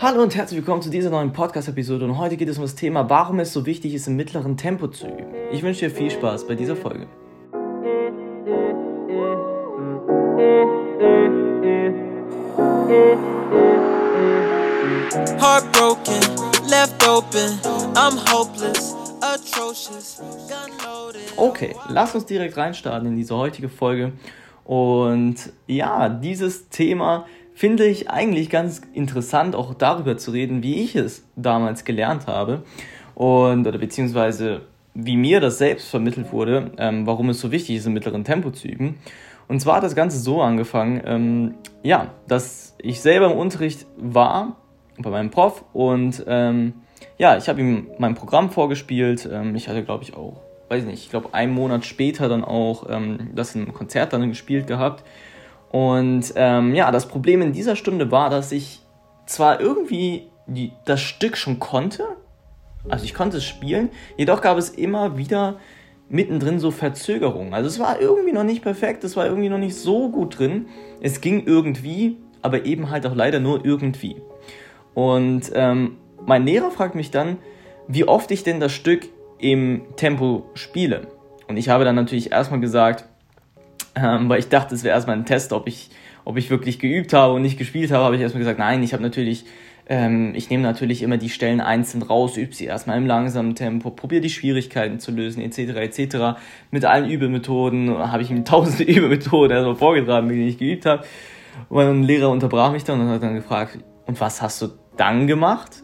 Hallo und herzlich willkommen zu dieser neuen Podcast-Episode und heute geht es um das Thema, warum es so wichtig ist, im mittleren Tempo zu üben. Ich wünsche dir viel Spaß bei dieser Folge. Heartbroken, left open, I'm hopeless, atrocious, Okay, lass uns direkt reinstarten in diese heutige Folge. Und ja, dieses Thema finde ich eigentlich ganz interessant, auch darüber zu reden, wie ich es damals gelernt habe und oder beziehungsweise wie mir das selbst vermittelt wurde, ähm, warum es so wichtig ist, im mittleren Tempo zu üben. Und zwar hat das Ganze so angefangen, ähm, ja, dass ich selber im Unterricht war bei meinem Prof und ähm, ja, ich habe ihm mein Programm vorgespielt. Ähm, ich hatte, glaube ich, auch, weiß nicht, ich glaube, einen Monat später dann auch ähm, das einem Konzert dann gespielt gehabt. Und ähm, ja, das Problem in dieser Stunde war, dass ich zwar irgendwie die, das Stück schon konnte, also ich konnte es spielen, jedoch gab es immer wieder mittendrin so Verzögerungen. Also es war irgendwie noch nicht perfekt, es war irgendwie noch nicht so gut drin. Es ging irgendwie, aber eben halt auch leider nur irgendwie. Und ähm, mein Lehrer fragt mich dann, wie oft ich denn das Stück im Tempo spiele. Und ich habe dann natürlich erstmal gesagt, ähm, weil ich dachte, es wäre erstmal ein Test, ob ich, ob ich wirklich geübt habe und nicht gespielt habe, habe ich erstmal gesagt, nein, ich habe natürlich, ähm, ich nehme natürlich immer die Stellen einzeln raus, übe sie erstmal im langsamen Tempo, probiere die Schwierigkeiten zu lösen, etc., etc. Mit allen Übemethoden habe ich ihm tausende Übemethoden erstmal vorgetragen, die ich geübt habe. Und mein Lehrer unterbrach mich dann und hat dann gefragt, und was hast du dann gemacht?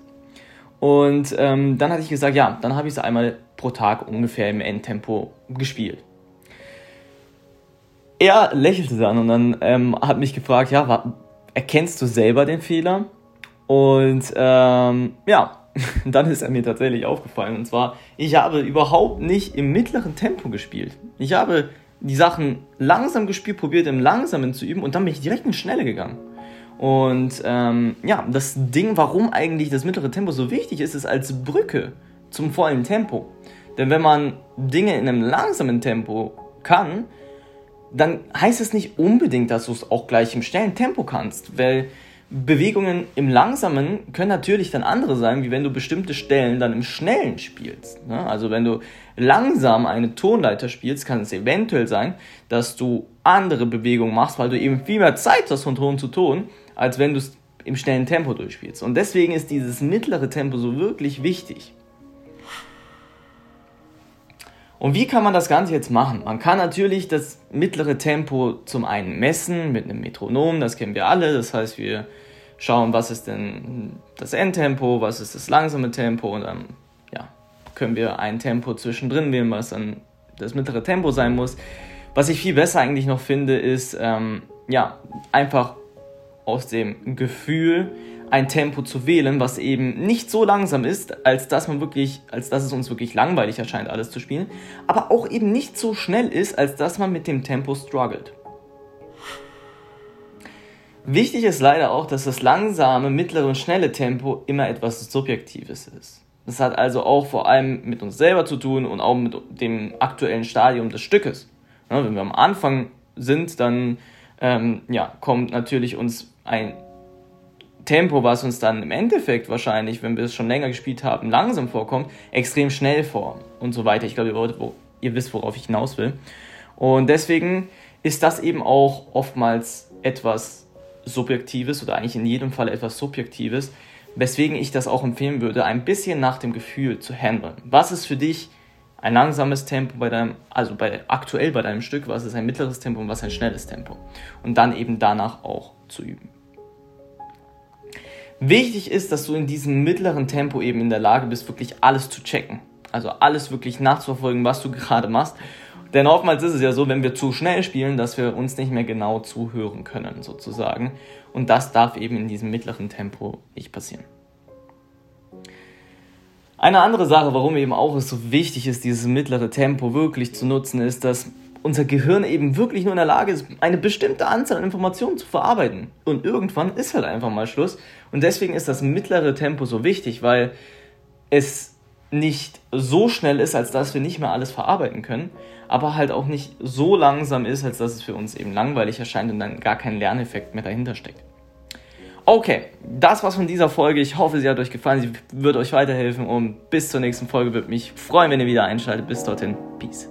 Und ähm, dann hatte ich gesagt, ja, dann habe ich es einmal pro Tag ungefähr im Endtempo gespielt er lächelte dann und dann ähm, hat mich gefragt, ja, erkennst du selber den Fehler? Und ähm, ja, dann ist er mir tatsächlich aufgefallen. Und zwar, ich habe überhaupt nicht im mittleren Tempo gespielt. Ich habe die Sachen langsam gespielt, probiert im Langsamen zu üben und dann bin ich direkt in Schnelle gegangen. Und ähm, ja, das Ding, warum eigentlich das mittlere Tempo so wichtig ist, ist als Brücke zum vollen Tempo. Denn wenn man Dinge in einem langsamen Tempo kann, dann heißt es nicht unbedingt, dass du es auch gleich im schnellen Tempo kannst, weil Bewegungen im Langsamen können natürlich dann andere sein, wie wenn du bestimmte Stellen dann im Schnellen spielst. Ne? Also wenn du langsam eine Tonleiter spielst, kann es eventuell sein, dass du andere Bewegungen machst, weil du eben viel mehr Zeit hast von Ton zu Ton, als wenn du es im schnellen Tempo durchspielst. Und deswegen ist dieses mittlere Tempo so wirklich wichtig. Und wie kann man das Ganze jetzt machen? Man kann natürlich das mittlere Tempo zum einen messen mit einem Metronom, das kennen wir alle. Das heißt, wir schauen, was ist denn das Endtempo, was ist das langsame Tempo und dann ja, können wir ein Tempo zwischendrin wählen, was dann das mittlere Tempo sein muss. Was ich viel besser eigentlich noch finde, ist ähm, ja einfach aus dem Gefühl ein Tempo zu wählen, was eben nicht so langsam ist, als dass man wirklich, als dass es uns wirklich langweilig erscheint, alles zu spielen, aber auch eben nicht so schnell ist, als dass man mit dem Tempo struggelt. Wichtig ist leider auch, dass das langsame, mittlere und schnelle Tempo immer etwas Subjektives ist. Das hat also auch vor allem mit uns selber zu tun und auch mit dem aktuellen Stadium des Stückes. Ja, wenn wir am Anfang sind, dann ähm, ja, kommt natürlich uns ein Tempo, was uns dann im Endeffekt wahrscheinlich, wenn wir es schon länger gespielt haben, langsam vorkommt, extrem schnell vor und so weiter. Ich glaube, ihr, ihr wisst, worauf ich hinaus will. Und deswegen ist das eben auch oftmals etwas Subjektives oder eigentlich in jedem Fall etwas Subjektives, weswegen ich das auch empfehlen würde, ein bisschen nach dem Gefühl zu handeln. Was ist für dich ein langsames Tempo bei deinem, also bei, aktuell bei deinem Stück, was ist ein mittleres Tempo und was ein schnelles Tempo? Und dann eben danach auch zu üben. Wichtig ist, dass du in diesem mittleren Tempo eben in der Lage bist, wirklich alles zu checken. Also alles wirklich nachzuverfolgen, was du gerade machst. Denn oftmals ist es ja so, wenn wir zu schnell spielen, dass wir uns nicht mehr genau zuhören können, sozusagen. Und das darf eben in diesem mittleren Tempo nicht passieren. Eine andere Sache, warum eben auch es so wichtig ist, dieses mittlere Tempo wirklich zu nutzen, ist, dass unser Gehirn eben wirklich nur in der Lage ist, eine bestimmte Anzahl an Informationen zu verarbeiten. Und irgendwann ist halt einfach mal Schluss. Und deswegen ist das mittlere Tempo so wichtig, weil es nicht so schnell ist, als dass wir nicht mehr alles verarbeiten können, aber halt auch nicht so langsam ist, als dass es für uns eben langweilig erscheint und dann gar kein Lerneffekt mehr dahinter steckt. Okay, das war's von dieser Folge. Ich hoffe, sie hat euch gefallen. Sie wird euch weiterhelfen und bis zur nächsten Folge würde mich freuen, wenn ihr wieder einschaltet. Bis dorthin, Peace.